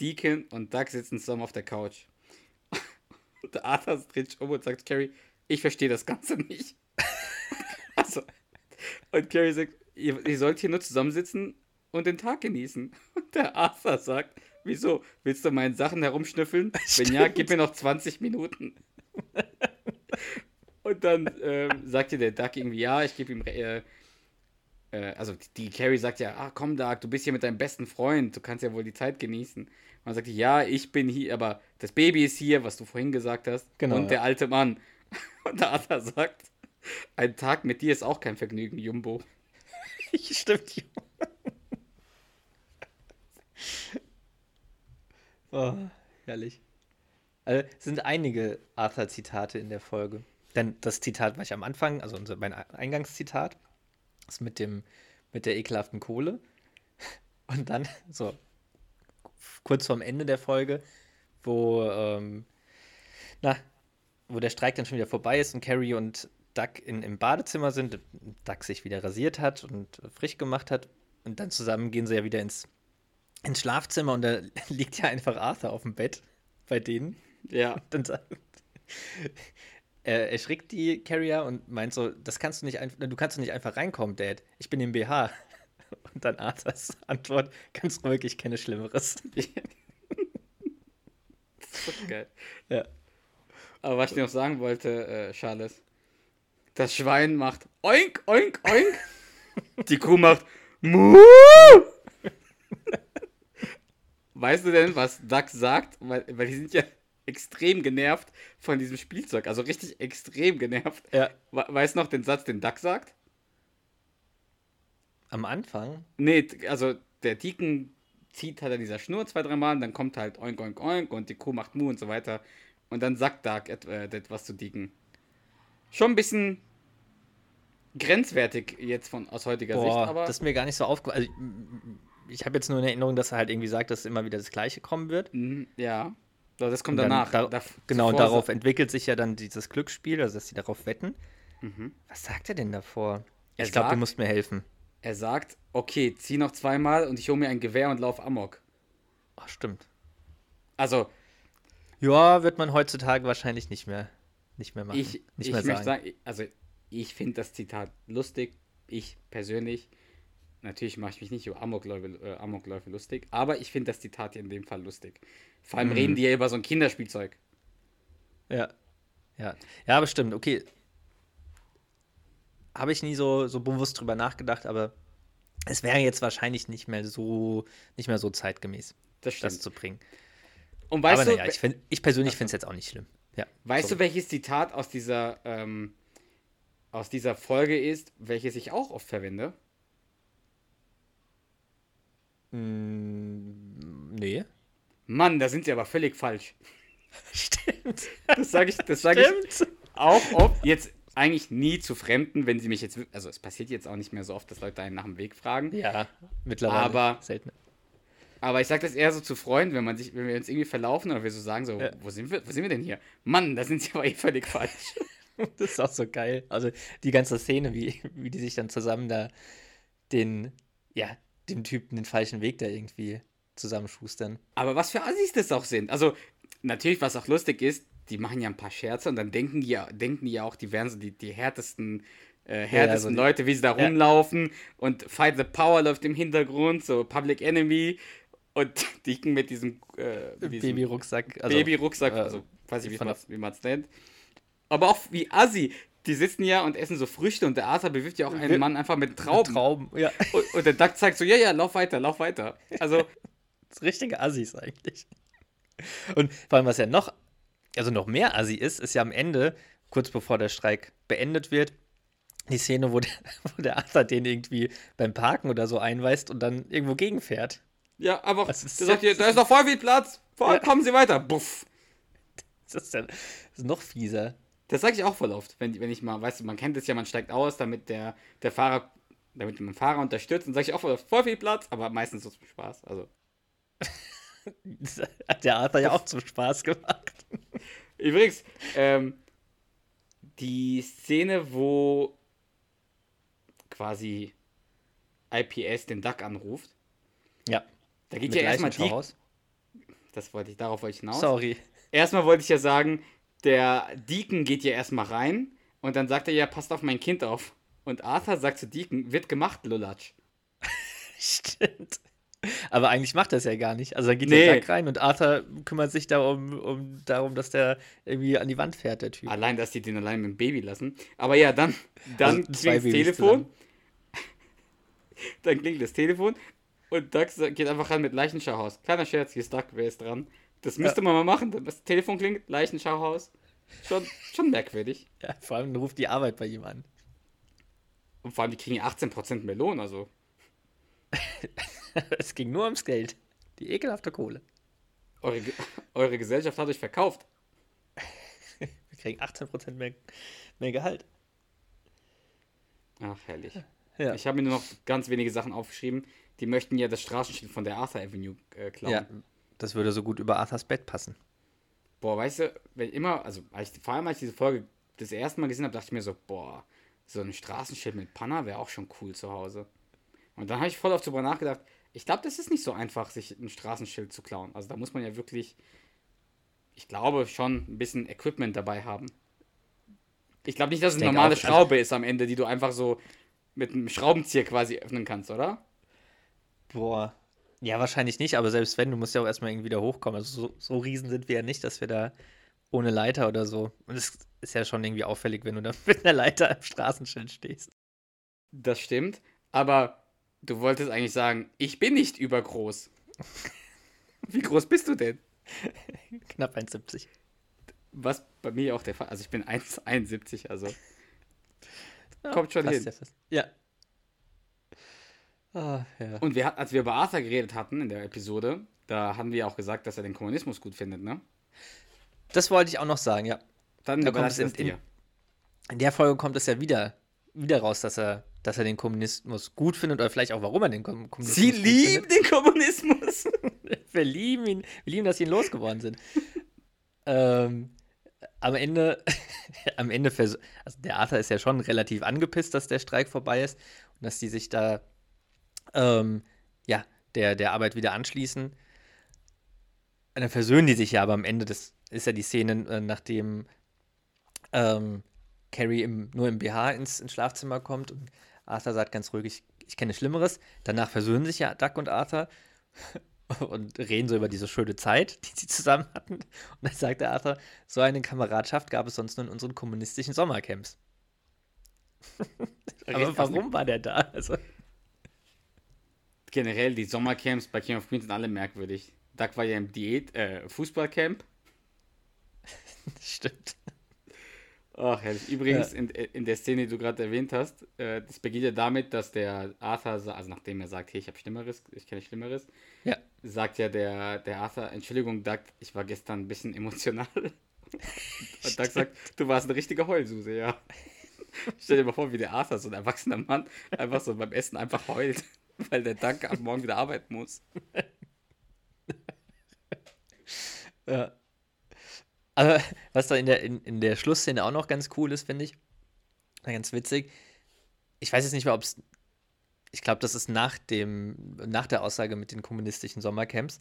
B: Deacon und Doug sitzen zusammen auf der Couch. Und Arthur dreht sich um und sagt, Carrie, ich verstehe das Ganze nicht. also, und Carrie sagt, ihr, ihr sollt hier nur zusammensitzen und den Tag genießen. Und der Arthur sagt, wieso? Willst du meinen Sachen herumschnüffeln? Stimmt. Wenn ja, gib mir noch 20 Minuten. und dann ähm, sagt ihr der Duck irgendwie, ja, ich gebe ihm, äh, äh, also die Carrie sagt ja, ah komm Duck, du bist hier mit deinem besten Freund, du kannst ja wohl die Zeit genießen. Und dann sagt die, ja, ich bin hier, aber das Baby ist hier, was du vorhin gesagt hast.
A: Genau.
B: Und der alte Mann. Und der Arthur sagt, ein Tag mit dir ist auch kein Vergnügen, Jumbo.
A: Stimmt, oh, herrlich. Also, es sind einige Arthur-Zitate in der Folge. Denn das Zitat, was ich am Anfang, also unser, mein Eingangszitat, ist mit dem, mit der ekelhaften Kohle. Und dann, so, kurz vorm Ende der Folge, wo, ähm, na, wo der Streik dann schon wieder vorbei ist und Carrie und Duck in, im Badezimmer sind, Duck sich wieder rasiert hat und frisch gemacht hat. Und dann zusammen gehen sie ja wieder ins, ins Schlafzimmer und da liegt ja einfach Arthur auf dem Bett bei denen.
B: Ja.
A: Und dann sagt, er erschrickt die Carrier und meint so, das kannst du nicht einfach, du kannst du nicht einfach reinkommen, Dad. Ich bin im BH. Und dann Arthurs Antwort, ganz ruhig, ich kenne Schlimmeres.
B: so geil.
A: Ja.
B: Aber was ich dir noch sagen wollte, äh, Charles, das Schwein macht oink, oink, oink. Die Kuh macht mu. Weißt du denn, was Duck sagt? Weil, weil die sind ja extrem genervt von diesem Spielzeug. Also richtig extrem genervt.
A: Ja.
B: We weißt du noch den Satz, den Duck sagt?
A: Am Anfang?
B: Nee, also der Deacon zieht halt an dieser Schnur zwei, drei Mal und dann kommt halt oink, oink, oink und die Kuh macht mu und so weiter. Und dann sagt Dark et äh, etwas zu Deacon. Schon ein bisschen grenzwertig jetzt von aus heutiger Sicht,
A: Boah,
B: aber
A: das ist mir gar nicht so aufgefallen. Also, ich- ich habe jetzt nur in Erinnerung, dass er halt irgendwie sagt, dass immer wieder das Gleiche kommen wird.
B: Mhm, ja. Aber das kommt
A: Und dann
B: danach.
A: da-
B: Da-
A: genau, und darauf entwickelt sich ja dann dieses Glücksspiel, also dass sie darauf wetten.
B: Mhm.
A: Was sagt er denn davor?
B: Er
A: ich glaube, du musst mir helfen.
B: Er sagt, okay, zieh noch zweimal und ich hole mir ein Gewehr und lauf amok.
A: Ach, stimmt.
B: Also,
A: Ja, wird man heutzutage wahrscheinlich nicht mehr, nicht mehr machen.
B: ich,
A: nicht
B: ich
A: mehr
B: möchte
A: sagen.
B: sagen, also ich finde das Zitat lustig. Ich persönlich. Natürlich mache ich mich nicht über Amokläufe, äh, Amokläufe lustig, aber ich finde das Zitat hier in dem Fall lustig. Vor allem
A: Mhm.
B: reden die ja über so ein Kinderspielzeug.
A: Ja. Ja. Ja, aber stimmt, okay. Habe ich nie so, so bewusst drüber nachgedacht, aber es wäre jetzt wahrscheinlich nicht mehr so, nicht mehr so zeitgemäß,
B: Das
A: das zu bringen.
B: Und weißt
A: aber
B: du,
A: naja, ich, find, ich persönlich finde es jetzt auch nicht schlimm. Ja.
B: weißt
A: so.
B: du, welches Zitat aus dieser, ähm, aus dieser Folge ist, welches ich auch oft verwende?
A: Mm, nee.
B: Mann, da sind sie aber völlig falsch.
A: Stimmt.
B: Das sage ich, das sage ich auch oft. Jetzt eigentlich nie zu Fremden, wenn sie mich jetzt, also es passiert jetzt auch nicht mehr so oft, dass Leute einen nach dem Weg fragen.
A: Ja, mittlerweile.
B: Aber-
A: selten.
B: Aber ich sage das eher so zu Freunden, wenn man sich, wenn wir uns irgendwie verlaufen oder wir so sagen, so,
A: Ja.
B: wo sind wir, wo sind wir denn hier? Mann, da sind sie aber eh völlig falsch.
A: Das ist auch so geil. Also die ganze Szene, wie, wie die sich dann zusammen da den, ja, dem Typen den falschen Weg da irgendwie zusammenschustern.
B: Aber was für Assis das auch sind. Also, natürlich, was auch lustig ist, die machen ja ein paar Scherze und dann denken die ja, denken die ja auch, die wären so die, die härtesten, äh, härtesten
A: so die-
B: Leute, wie sie da
A: Ja.
B: rumlaufen und Fight the Power läuft im Hintergrund, so Public Enemy und Deacon mit diesem, äh,
A: Babyrucksack. Also,
B: Babyrucksack, also weiß ich, wie man es nennt. Aber auch wie Assi. Die sitzen ja und essen so Früchte und der Arthur bewirft ja auch einen Mann einfach mit Trauben.
A: Trauben. Ja,
B: Und, und der Duck zeigt so, ja, ja, lauf weiter, lauf weiter. Also,
A: das richtige Assis eigentlich. Und vor allem, was ja noch, also noch mehr Assi ist, ist ja am Ende, kurz bevor der Streik beendet wird, die Szene, wo der, wo der Arthur den irgendwie beim Parken oder so einweist und dann irgendwo gegenfährt.
B: ja, der
A: Was ist
B: sagt
A: das?
B: hier, da ist noch voll viel Platz, voll,
A: Ja.
B: kommen Sie weiter. Buff.
A: Das ist ja das ist noch fieser.
B: Das sage ich auch voll oft, wenn, wenn ich mal, weißt du, man kennt es ja, man steigt aus, damit der, der Fahrer, damit man den Fahrer unterstützt, dann sage ich auch voll oft, voll viel Platz, aber meistens so zum Spaß. Also,
A: hat der Arthur ja auch zum Spaß gemacht.
B: übrigens, ähm, die Szene, wo quasi IPS den Duck anruft,
A: Ja.
B: da geht
A: Mit
B: ja erstmal die,
A: raus.
B: das wollte ich, darauf wollte ich hinaus.
A: Sorry.
B: Erstmal wollte ich ja sagen, der Deacon geht ja erstmal rein und dann sagt er ja, passt auf mein Kind auf. Und Arthur sagt zu Deacon, wird gemacht, Lulatsch.
A: Stimmt. Aber eigentlich macht er es ja gar nicht. Also dann geht
B: Nee.
A: der Duck rein und Arthur kümmert sich darum, um, darum, dass der irgendwie an die Wand fährt, der Typ.
B: Allein, dass die den allein mit dem Baby lassen. Aber ja, dann, dann
A: Also
B: klingt das Telefon. dann klingt das Telefon und Duck geht einfach ran mit Leichenschauhaus. Kleiner Scherz, hier ist Duck, wer ist dran? Das müsste man mal machen. Das Telefon klingt, Leichenschauhaus. Schon, schon merkwürdig.
A: Ja, vor allem ruft die Arbeit bei ihm an.
B: Und vor allem, die kriegen ja 18% mehr Lohn, also.
A: es ging nur ums Geld. Die ekelhafte Kohle.
B: Eure, eure Gesellschaft hat euch verkauft.
A: Wir kriegen 18% mehr, mehr Gehalt.
B: Ach, herrlich.
A: Ja.
B: Ich habe mir nur noch ganz wenige Sachen aufgeschrieben. die möchten ja das Straßenschild von der Arthur Avenue äh, klauen.
A: Ja, das würde so gut über Arthurs Bett passen.
B: Boah, weißt du, wenn immer, also als ich, vor allem als ich diese Folge das erste Mal gesehen habe, dachte ich mir so, boah, so ein Straßenschild mit Panna wäre auch schon cool zu Hause. Und dann habe ich voll oft drüber nachgedacht, ich glaube, das ist nicht so einfach, sich ein Straßenschild zu klauen. Also da muss man ja wirklich, ich glaube, schon ein bisschen Equipment dabei haben. Ich glaube nicht, dass es eine normale
A: auch, also-
B: Schraube ist am Ende, die du einfach so mit einem Schraubenzieher quasi öffnen kannst, oder?
A: Boah. Ja, wahrscheinlich nicht, aber selbst wenn, du musst ja auch erstmal irgendwie da hochkommen. Also so, so riesen sind wir ja nicht, dass wir da ohne Leiter oder so. Und es ist ja schon irgendwie auffällig, wenn du da mit einer Leiter am Straßenschild stehst.
B: Das stimmt, aber du wolltest eigentlich sagen, ich bin nicht übergroß. Wie groß bist du denn?
A: Knapp 1,70.
B: Was bei mir auch der Fall. Also ich bin 1,71, also. Kommt schon hin.
A: Ja. Ah, ja.
B: Und wir, als wir über Arthur geredet hatten in der Episode, da haben wir auch gesagt, dass er den Kommunismus gut findet, ne?
A: Das wollte ich auch noch sagen, ja.
B: Dann
A: Da kommt es in-
B: dir.
A: In der Folge kommt es ja wieder, wieder raus, dass er, dass er den Kommunismus gut findet oder vielleicht auch, warum er den Kom- Kommunismus
B: Sie
A: gut
B: lieben den Kommunismus!
A: findet. Wir lieben ihn, wir lieben, dass sie ihn losgeworden sind. ähm, am Ende, am Ende, also der Arthur ist ja schon relativ angepisst, dass der Streik vorbei ist und dass die sich da, ähm, ja, der, der Arbeit wieder anschließen. Und dann versöhnen die sich ja, aber am Ende, das ist ja die Szene, äh, nachdem ähm, Carrie im, nur im BH ins, ins Schlafzimmer kommt und Arthur sagt ganz ruhig, ich, ich kenne Schlimmeres. Danach versöhnen sich ja Duck und Arthur und reden so über diese schöne Zeit, die sie zusammen hatten. Und dann sagt der Arthur, so eine Kameradschaft gab es sonst nur in unseren kommunistischen Sommercamps. Aber warum war der da? Also,
B: Generell, die Sommercamps bei King of Queens sind alle merkwürdig. Doug war ja im Diät, äh, Fußballcamp.
A: stimmt.
B: Ach, herrlich. Übrigens, in, in der Szene, die du gerade erwähnt hast, äh, das beginnt ja damit, dass der Arthur, also nachdem er sagt, hey, ich habe Schlimmeres, ich kenne Schlimmeres,
A: Ja.
B: sagt ja der, der Arthur, Entschuldigung, Doug, ich war gestern ein bisschen emotional. Und Doug sagt, du warst eine richtige Heulsuse, ja. Stell dir mal vor, wie der Arthur, so ein erwachsener Mann, einfach so beim Essen einfach heult, weil der Doug am Morgen wieder arbeiten muss.
A: Ja. Aber was da in der, in, in der Schlussszene auch noch ganz cool ist, finde ich, ganz witzig. Ich weiß jetzt nicht mehr, ob es. Ich glaube, das ist nach dem, nach der Aussage mit den kommunistischen Sommercamps,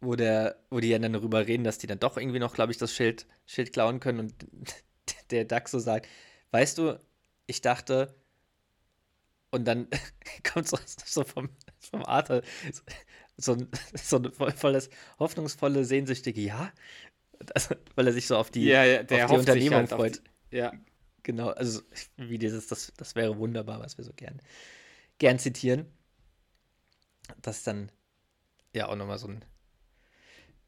A: wo der, wo die ja dann darüber reden, dass die dann doch irgendwie noch, glaube ich, das Schild, Schild klauen können und der Duck so sagt, weißt du, ich dachte, und dann kommt so, so vom, vom Arthur so, ein- so ein voll, volles, hoffnungsvolle, sehnsüchtige Ja. Also, weil er sich so auf die,
B: Ja, ja,
A: auf die Unternehmung
B: halt
A: freut.
B: die- Ja,
A: Genau, also wie dieses, das, das wäre wunderbar, was wir so gern, gern zitieren. Das ist dann ja auch nochmal so ein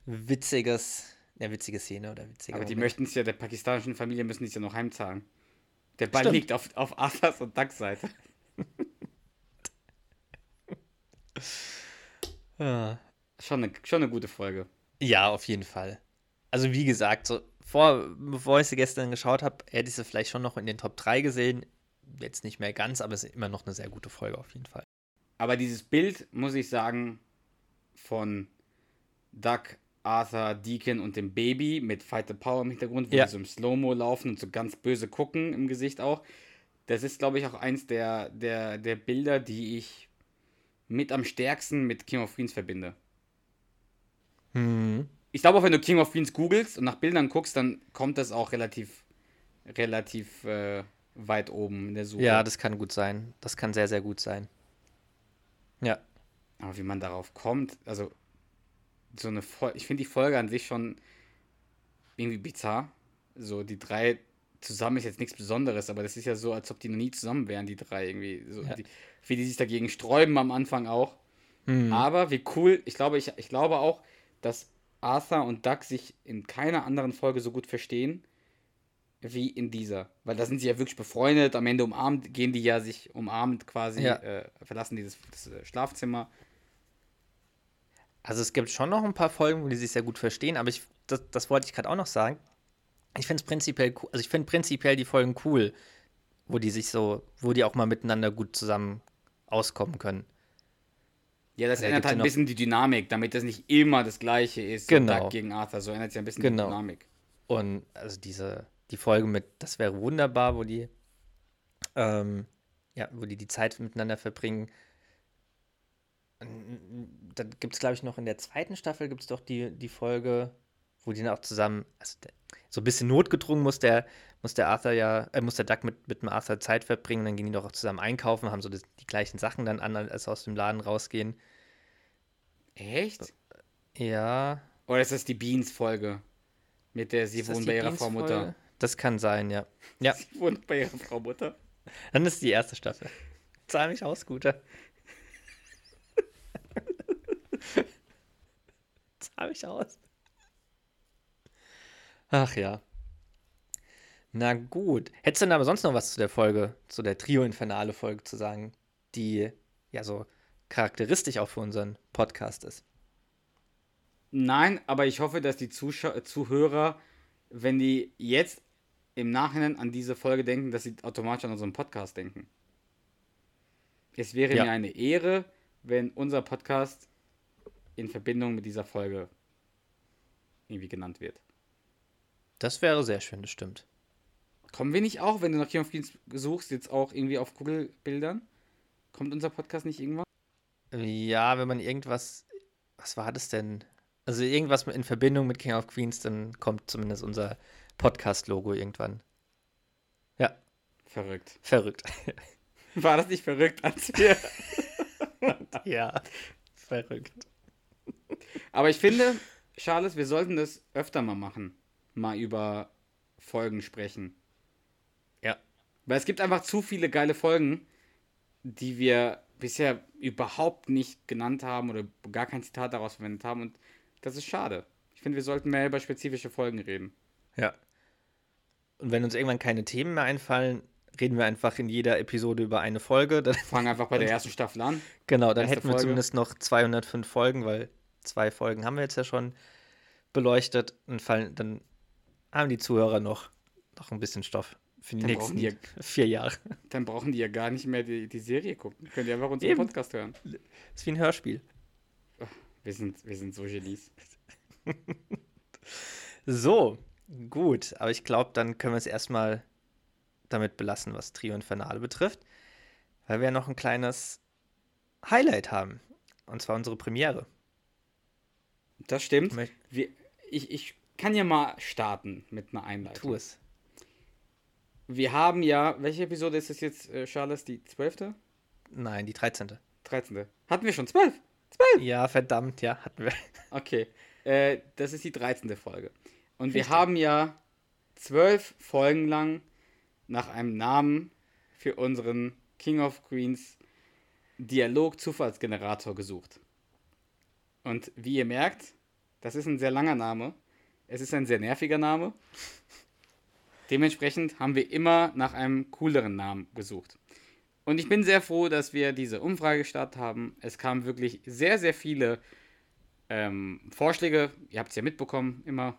A: witziges, ja, witzige Szene oder witziger
B: aber die
A: Moment.
B: möchten es ja, der pakistanischen Familie müssen es ja noch heimzahlen. Der Ball
A: Stimmt.
B: liegt auf, auf Arthurs und Ducks Seite.
A: Ja.
B: Schon eine, schon eine gute Folge.
A: Ja, auf jeden Fall. Also wie gesagt, so vor, bevor ich sie gestern geschaut habe, hätte ich sie vielleicht schon noch in den Top 3 gesehen. Jetzt nicht mehr ganz, aber es ist immer noch eine sehr gute Folge auf jeden Fall.
B: Aber dieses Bild, muss ich sagen, von Duck, Arthur, Deacon und dem Baby mit Fight the Power im Hintergrund, wo
A: Ja.
B: die so im Slow-Mo laufen und so ganz böse gucken im Gesicht auch. Das ist, glaube ich, auch eins der, der, der Bilder, die ich mit am stärksten mit King of Queens verbinde.
A: Hm.
B: Ich glaube auch, wenn du King of Queens googelst und nach Bildern guckst, dann kommt das auch relativ, relativ äh, weit oben in der Suche.
A: Ja, das kann gut sein. Das kann sehr, sehr gut sein. Ja.
B: Aber wie man darauf kommt, also so eine Folge, ich finde die Folge an sich schon irgendwie bizarr. So die drei zusammen ist jetzt nichts Besonderes, aber das ist ja so, als ob die noch nie zusammen wären, die drei irgendwie. So,
A: Ja.
B: die, wie die sich dagegen sträuben am Anfang auch.
A: Hm.
B: Aber wie cool, ich glaube, ich, ich glaube auch, dass Arthur und Doug sich in keiner anderen Folge so gut verstehen wie in dieser. Weil da sind sie ja wirklich befreundet, am Ende umarmt, gehen die ja sich umarmend quasi,
A: Ja.
B: äh, verlassen dieses das, äh, Schlafzimmer.
A: Also es gibt schon noch ein paar Folgen, wo die sich sehr gut verstehen, aber ich, das, das wollte ich gerade auch noch sagen. Ich finde es prinzipiell cool, also ich finde prinzipiell die Folgen cool, wo die sich so, wo die auch mal miteinander gut zusammen auskommen können.
B: Ja, das
A: Da
B: ändert halt ein bisschen die Dynamik, damit das nicht immer das gleiche ist.
A: Genau.
B: Doug gegen Arthur, so ändert sich ein bisschen
A: Genau.
B: die Dynamik.
A: Und also diese, die Folge mit Das wäre wunderbar, wo die, ähm, ja, wo die die Zeit miteinander verbringen. Da gibt es, glaube ich, noch in der zweiten Staffel gibt es doch die, die Folge, wo die dann auch zusammen, also der, so ein bisschen notgedrungen muss der, muss der Arthur ja, äh, muss der Duck mit, mit dem Arthur Zeit verbringen, dann gehen die doch auch zusammen einkaufen, haben so das, die gleichen Sachen dann an, als aus dem Laden rausgehen.
B: Echt?
A: Ja.
B: Oder ist das die Beans-Folge? Mit der sie wohnt
A: die
B: bei ihrer? Frau Mutter.
A: Das kann sein, ja. Ja,
B: Sie wohnt bei ihrer Frau Mutter.
A: Dann ist die erste Staffel. Zahl mich aus, Guter. Zahl mich aus. Ach ja. Na gut. Hättest du denn aber sonst noch was zu der Folge, zu der Trio-Infernale-Folge zu sagen, die ja so charakteristisch auch für unseren Podcast ist?
B: Nein, aber ich hoffe, dass die Zuschau Zuhörer, wenn die jetzt im Nachhinein an diese Folge denken, dass sie automatisch an unseren Podcast denken. Es wäre
A: Ja.
B: mir eine Ehre, wenn unser Podcast in Verbindung mit dieser Folge irgendwie genannt wird.
A: Das wäre sehr schön, das stimmt.
B: Kommen wir nicht auch, wenn du nach King of Queens suchst, jetzt auch irgendwie auf Google-Bildern? Kommt unser Podcast nicht irgendwann?
A: Ja, wenn man irgendwas. Was war das denn? Also irgendwas in Verbindung mit King of Queens, dann kommt zumindest unser Podcast-Logo irgendwann. Ja,
B: Verrückt.
A: verrückt.
B: War das nicht verrückt, als wir.
A: ja, verrückt.
B: Aber ich finde, Charles, wir sollten das öfter mal machen. Mal über Folgen sprechen.
A: Ja.
B: Weil es gibt einfach zu viele geile Folgen, die wir bisher überhaupt nicht genannt haben oder gar kein Zitat daraus verwendet haben. Und das ist schade. Ich finde, wir sollten mehr über spezifische Folgen reden.
A: Ja. Und wenn uns irgendwann keine Themen mehr einfallen, reden wir einfach in jeder Episode über eine Folge. Dann,
B: Fangen einfach bei der ersten Staffel an.
A: genau, dann
B: Erste
A: hätten wir
B: Folge.
A: zumindest noch 205 Folgen, weil zwei Folgen haben wir jetzt ja schon beleuchtet. Und fallen, dann haben die Zuhörer noch, noch ein bisschen Stoff für die
B: Dann
A: nächsten
B: die
A: vier Jahre.
B: Dann brauchen die ja gar nicht mehr die, die Serie gucken. Könnt ihr einfach unseren
A: Eben.
B: Podcast hören.
A: Das ist wie ein Hörspiel.
B: Wir sind, wir sind so Genies.
A: So, gut. Aber ich glaube, dann können wir es erstmal damit belassen, was Trio Infernale betrifft. Weil wir ja noch ein kleines Highlight haben. Und zwar unsere Premiere.
B: Das stimmt. Ich, ich kann ja mal starten mit einer Einleitung.
A: Tu es.
B: Wir haben ja, welche Episode ist das jetzt, äh, Charles? Die 12.?
A: Nein, die 13.
B: 13. Hatten wir schon 12?
A: Ja, verdammt, ja, hatten wir.
B: Okay. Äh, das ist die 13. Folge. Und wir
A: Richtig.
B: haben ja zwölf Folgen lang nach einem Namen für unseren King of Queens Dialog-Zufallsgenerator gesucht. Und wie ihr merkt, das ist ein sehr langer Name. Es ist ein sehr nerviger Name. Dementsprechend haben wir immer nach einem cooleren Namen gesucht. Und ich bin sehr froh, dass wir diese Umfrage gestartet haben. Es kamen wirklich sehr, sehr viele ähm, Vorschläge. Ihr habt es ja mitbekommen, immer.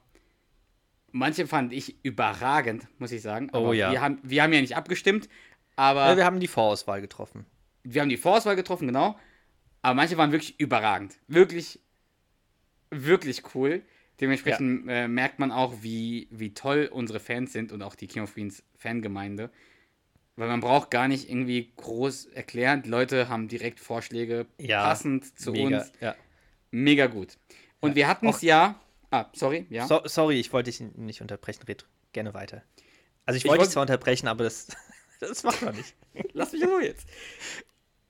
B: Manche fand ich überragend, muss ich sagen.
A: Oh ja.
B: Wir haben, wir haben ja nicht abgestimmt, aber
A: Ja, wir haben die Vorauswahl getroffen.
B: wir haben die Vorauswahl getroffen, genau. Aber manche waren wirklich überragend. Wirklich, wirklich cool. Dementsprechend äh, merkt man auch, wie, wie toll unsere Fans sind und auch die King of Queens Fangemeinde. Weil man braucht gar nicht irgendwie groß erklären. Die Leute haben direkt Vorschläge
A: Ja,
B: passend zu
A: Mega,
B: uns.
A: ja.
B: Mega gut. Und wir hatten es ja. Ah, sorry, ja.
A: So, sorry, ich wollte dich nicht unterbrechen. Red gerne weiter. Also ich
B: Ich
A: wollte
B: wollt-
A: dich zwar unterbrechen, aber das, das macht man nicht.
B: Lass mich in Ruhe jetzt.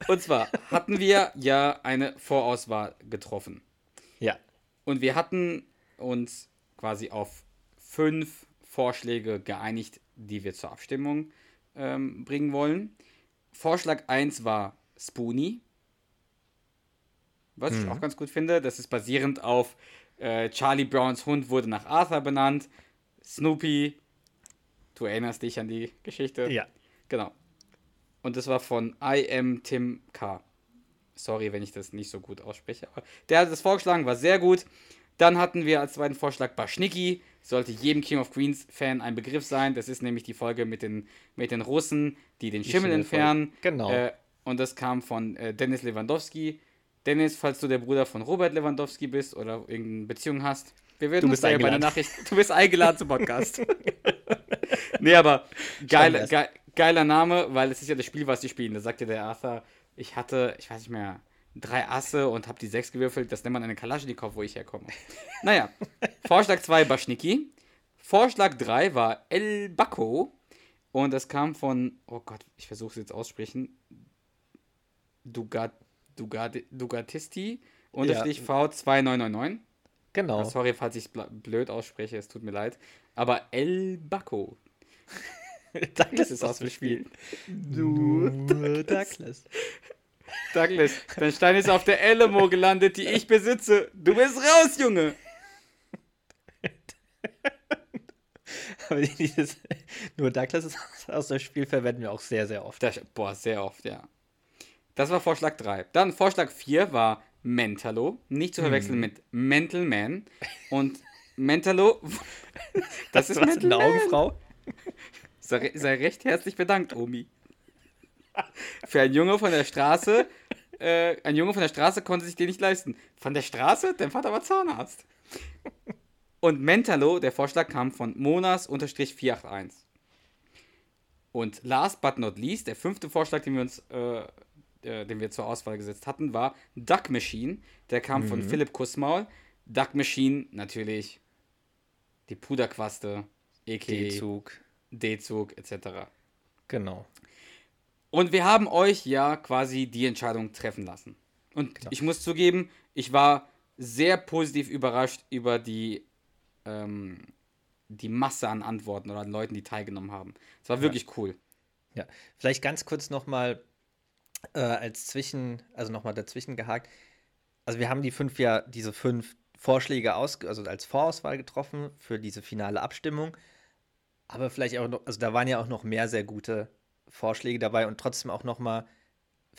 B: Und zwar hatten wir ja eine Vorauswahl getroffen.
A: Ja.
B: Und wir hatten uns quasi auf fünf Vorschläge geeinigt, die wir zur Abstimmung ähm, bringen wollen. Vorschlag 1 war Spoonie. Was ich auch ganz gut finde. Das ist basierend auf äh, Charlie Browns Hund wurde nach Arthur benannt. Snoopy. Du erinnerst dich an die Geschichte?
A: Ja.
B: Genau. Und das war von I am Tim K. Sorry, wenn ich das nicht so gut ausspreche. Aber der hat das vorgeschlagen, war sehr gut. Dann hatten wir als zweiten Vorschlag Baschniki. Sollte jedem King of Queens Fan ein Begriff sein. Das ist nämlich die Folge mit den, mit den Russen, die den Schimmel entfernen.
A: Genau.
B: Äh, und das kam von äh, Dennis Lewandowski. Dennis, falls du der Bruder von Robert Lewandowski bist oder irgendeine Beziehung hast, wir werden
A: Du
B: uns
A: bist
B: bei der
A: eingeladen.
B: Nachricht. Du bist eingeladen zum Podcast. nee, aber geil,
A: wär's.
B: ge geiler Name, weil es ist ja das Spiel, was die spielen. Da sagt ja der Arthur, ich hatte, ich weiß nicht mehr, drei Asse und habe die sechs gewürfelt. Das nennt man eine Kalaschnikow, wo ich herkomme. Naja, Vorschlag 2 Baschniki. Vorschlag 3 war El Bacco. Und das kam von, oh Gott, ich versuche es jetzt aussprechen. Dugat, Dugat, Dugatisti unterstrich V2999.
A: Genau.
B: Sorry, falls ich es blöd ausspreche, es tut mir leid. Aber El Bacco.
A: Douglas
B: ist aus dem Spiel.
A: Du, Douglas.
B: Douglas, dein Stein ist auf der Elemo gelandet, die ich besitze. Du bist raus, Junge.
A: Aber dieses, nur Douglas ist aus dem Spiel verwenden wir auch sehr, sehr oft.
B: Das, boah, sehr oft, ja. Das war Vorschlag 3. Dann Vorschlag 4 war Mentalo. Nicht zu verwechseln mit Mental Man. Und Mentalo, das ist Mental
A: eine
B: Man.
A: Augenfrau?
B: Sei, sei recht herzlich bedankt, Omi. Für einen Junge von der Straße, äh, ein Junge von der Straße konnte sich den nicht leisten. Von der Straße? Dein Vater war Zahnarzt. Und Mentalo, der Vorschlag kam von Monas-481. Und last but not least, der fünfte Vorschlag, den wir uns, äh, äh, den wir zur Auswahl gesetzt hatten, war Duck Machine. Der kam von Philipp Kussmaul. Duck Machine, natürlich die Puderquaste, a.k.a.
A: D-Zug.
B: D-Zug etc.
A: Genau.
B: Und wir haben euch ja quasi die Entscheidung treffen lassen. Und ich muss zugeben, ich war sehr positiv überrascht über die, ähm, die Masse an Antworten oder an Leuten, die teilgenommen haben. Es war wirklich cool.
A: Ja, vielleicht ganz kurz nochmal äh, als Zwischen, also nochmal dazwischen gehakt. Also wir haben die fünf ja, diese fünf Vorschläge aus, also als Vorauswahl getroffen für diese finale Abstimmung. Aber vielleicht auch noch, also da waren ja auch noch mehr sehr gute Vorschläge dabei und trotzdem auch nochmal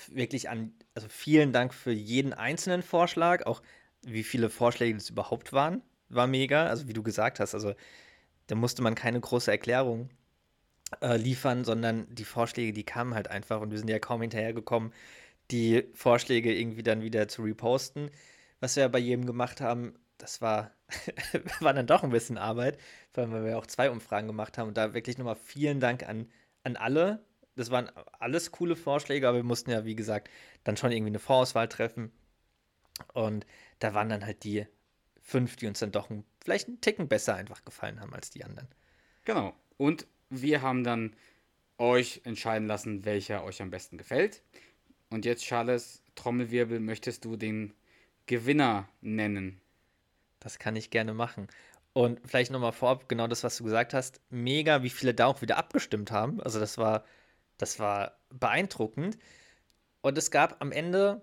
A: wirklich an, also vielen Dank für jeden einzelnen Vorschlag, auch wie viele Vorschläge das überhaupt waren, war mega. Also wie du gesagt hast, also da musste man keine große Erklärung äh, liefern, sondern die Vorschläge, die kamen halt einfach und wir sind ja kaum hinterhergekommen, die Vorschläge irgendwie dann wieder zu reposten. Was wir ja bei jedem gemacht haben, das war, war dann doch ein bisschen Arbeit, vor allem weil wir auch zwei Umfragen gemacht haben und da wirklich nochmal vielen Dank an, an alle. Das waren alles coole Vorschläge, aber wir mussten ja, wie gesagt, dann schon irgendwie eine Vorauswahl treffen. Und da waren dann halt die fünf, die uns dann doch ein, vielleicht einen Ticken besser einfach gefallen haben als die anderen.
B: Genau. Und wir haben dann euch entscheiden lassen, welcher euch am besten gefällt. Und jetzt, Charles, Trommelwirbel, möchtest du den Gewinner nennen?
A: Das kann ich gerne machen. Und vielleicht nochmal vorab, genau das, was du gesagt hast. Mega, wie viele da auch wieder abgestimmt haben. Also das war, das war beeindruckend. Und es gab am Ende,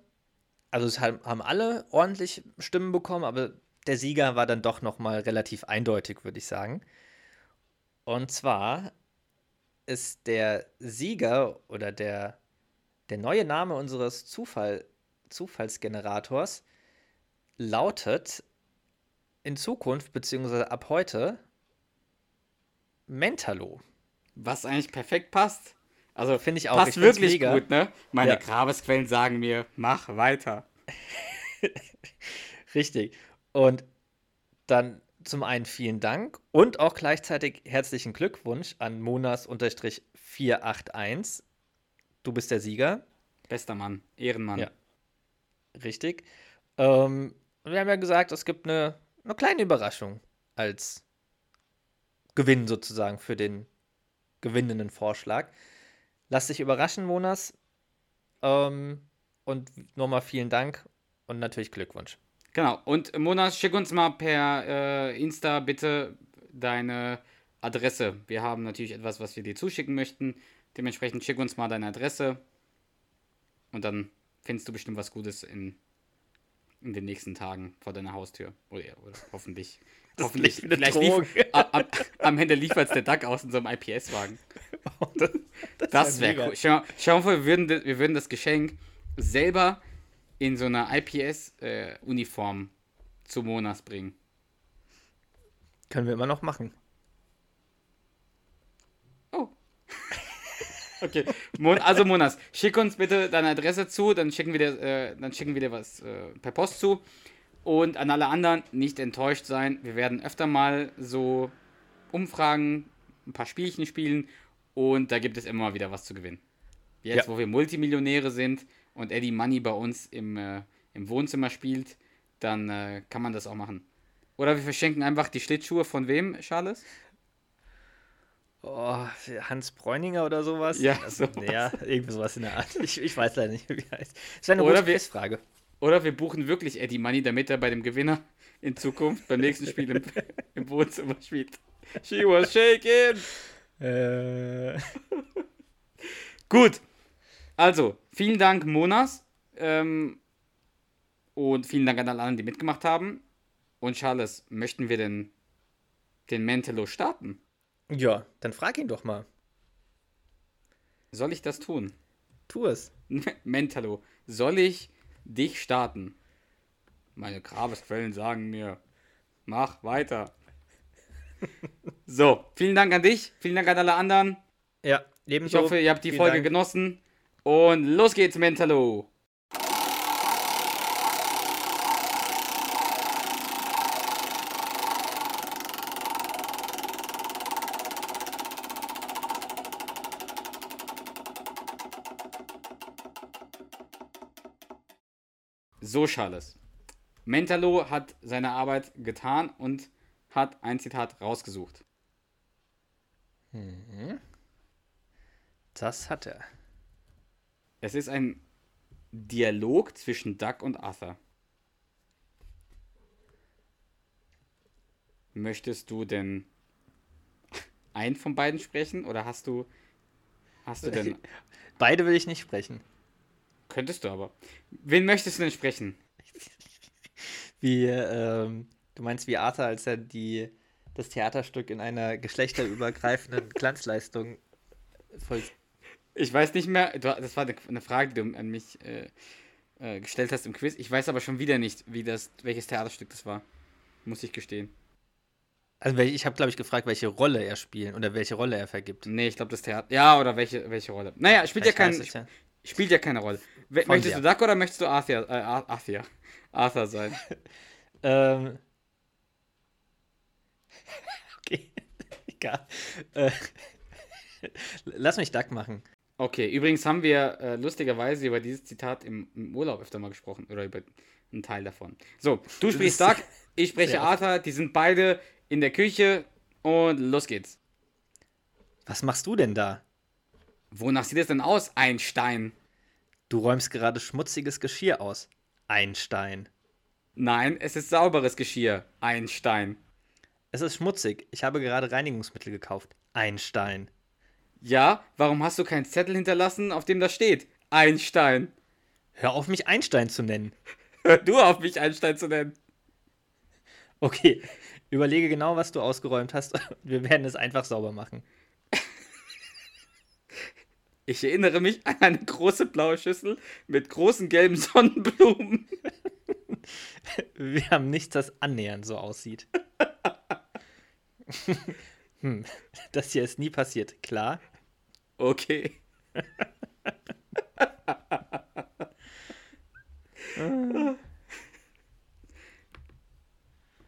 A: also es haben alle ordentlich Stimmen bekommen, aber der Sieger war dann doch nochmal relativ eindeutig, würde ich sagen. Und zwar ist der Sieger oder der, der neue Name unseres Zufall, Zufallsgenerators lautet in Zukunft, beziehungsweise ab heute, Mentalo.
B: Was eigentlich perfekt passt. Also
A: Finde ich auch.
B: passt
A: Ich
B: wirklich
A: mega.
B: gut, ne? Meine
A: Ja.
B: Grabesquellen sagen mir, mach weiter.
A: Richtig. Und dann zum einen vielen Dank und auch gleichzeitig herzlichen Glückwunsch an Monas-481. Du bist der Sieger.
B: Bester Mann, Ehrenmann.
A: Ja. Richtig. Ähm, wir haben ja gesagt, es gibt eine, eine kleine Überraschung als Gewinn sozusagen für den gewinnenden Vorschlag. Lass dich überraschen, Monas. Ähm, und nochmal vielen Dank und natürlich Glückwunsch.
B: Genau. Und äh, Mona, schick uns mal per äh, Insta bitte deine Adresse. Wir haben natürlich etwas, was wir dir zuschicken möchten. Dementsprechend schick uns mal deine Adresse. Und dann findest du bestimmt was Gutes in, in den nächsten Tagen vor deiner Haustür. Oder, oder hoffentlich.
A: Das
B: hoffentlich.
A: eine
B: Vielleicht lief, am, am, Ende liefert es der Duck aus in so einem IPS-Wagen. Das
A: wär
B: wäre
A: mega.
B: cool. Schau, schau mal, wir würden, das- wir würden das Geschenk selber in so einer IPS-Uniform zu Monas bringen.
A: Können wir immer noch machen.
B: Oh. Okay, Mon also Monas, schick uns bitte deine Adresse zu, dann schicken wir dir, äh, dann schicken wir dir was äh, per Post zu. Und an alle anderen nicht enttäuscht sein. Wir werden öfter mal so Umfragen, ein paar Spielchen spielen und da gibt es immer wieder was zu gewinnen. Jetzt,
A: Ja.
B: wo wir Multimillionäre sind und Eddie Money bei uns im, äh, im Wohnzimmer spielt, dann äh, kann man das auch machen. Oder wir verschenken einfach die Schlittschuhe von wem, Charles?
A: Oh, Hans Bräuninger oder sowas?
B: Ja,
A: also,
B: sowas.
A: ja irgendwie sowas in der Art. Ich, ich weiß leider nicht, wie er heißt. Das wäre eine
B: Oder
A: gute Quizfrage.
B: Oder wir buchen wirklich Eddie Money, damit er bei dem Gewinner in Zukunft beim nächsten Spiel im, im Wohnzimmer spielt. She was shaking.
A: Äh,
B: Gut. Also, vielen Dank, Monas. Ähm, und vielen Dank an alle anderen, die mitgemacht haben. Und Charles, möchten wir denn den Mentalo starten?
A: ja, dann frag ihn doch mal.
B: Soll ich das tun?
A: Tu es.
B: Mentalo, soll ich dich starten? Meine Grabesquellen sagen mir, mach weiter. So, vielen Dank an dich, vielen Dank an alle anderen.
A: Ja,
B: Ich
A: ebenso.
B: hoffe, ihr habt die
A: Vielen
B: Folge
A: Dank.
B: genossen. Und los geht's, Mentalo. So, Charles. Mentalo hat seine Arbeit getan und hat ein Zitat rausgesucht.
A: Das hat er.
B: Es ist ein Dialog zwischen Duck und Arthur. Möchtest du denn einen von beiden sprechen oder hast du hast du denn
A: Beide will ich nicht sprechen.
B: Könntest du aber. Wen möchtest du denn sprechen?
A: Wie, ähm, du meinst wie Arthur, als er die, das Theaterstück in einer geschlechterübergreifenden Glanzleistung voll.
B: Ich weiß nicht mehr, das war eine, Frage, die du an mich äh, äh, gestellt hast im Quiz. Ich weiß aber schon wieder nicht, wie das welches Theaterstück das war. Muss ich gestehen.
A: Also ich habe, glaube ich, gefragt, welche Rolle er spielt oder welche Rolle er vergibt.
B: Nee, ich glaube das Theater. Ja, oder welche welche Rolle? Naja, spielt ja, kein,
A: es ja.
B: Spielt ja keine Rolle. We
A: Von
B: möchtest
A: dir.
B: du Duck oder möchtest du Arthur, äh, Ar- Arthur, Arthur sein?
A: Ähm. Okay, egal. Äh, lass mich Duck machen.
B: Okay, übrigens haben wir äh, lustigerweise über dieses Zitat im, im Urlaub öfter mal gesprochen oder über einen Teil davon. So, du sprichst Duck, ich spreche. Arthur, die sind beide in der Küche und los geht's.
A: Was machst du denn da?
B: Wonach sieht es denn aus, Einstein?
A: Du räumst gerade schmutziges Geschirr aus. Einstein.
B: Nein, es ist sauberes Geschirr, Einstein.
A: Es ist schmutzig. Ich habe gerade Reinigungsmittel gekauft. Einstein.
B: Ja, warum hast du keinen Zettel hinterlassen, auf dem das steht? Einstein.
A: Hör auf, mich Einstein zu nennen.
B: Hör du auf, mich Einstein zu nennen.
A: Okay, überlege genau, was du ausgeräumt hast. Wir werden es einfach sauber machen.
B: Ich erinnere mich an eine große blaue Schüssel mit großen gelben Sonnenblumen.
A: Wir haben nichts, das annähernd so aussieht. hm, das hier ist nie passiert, klar?
B: Okay.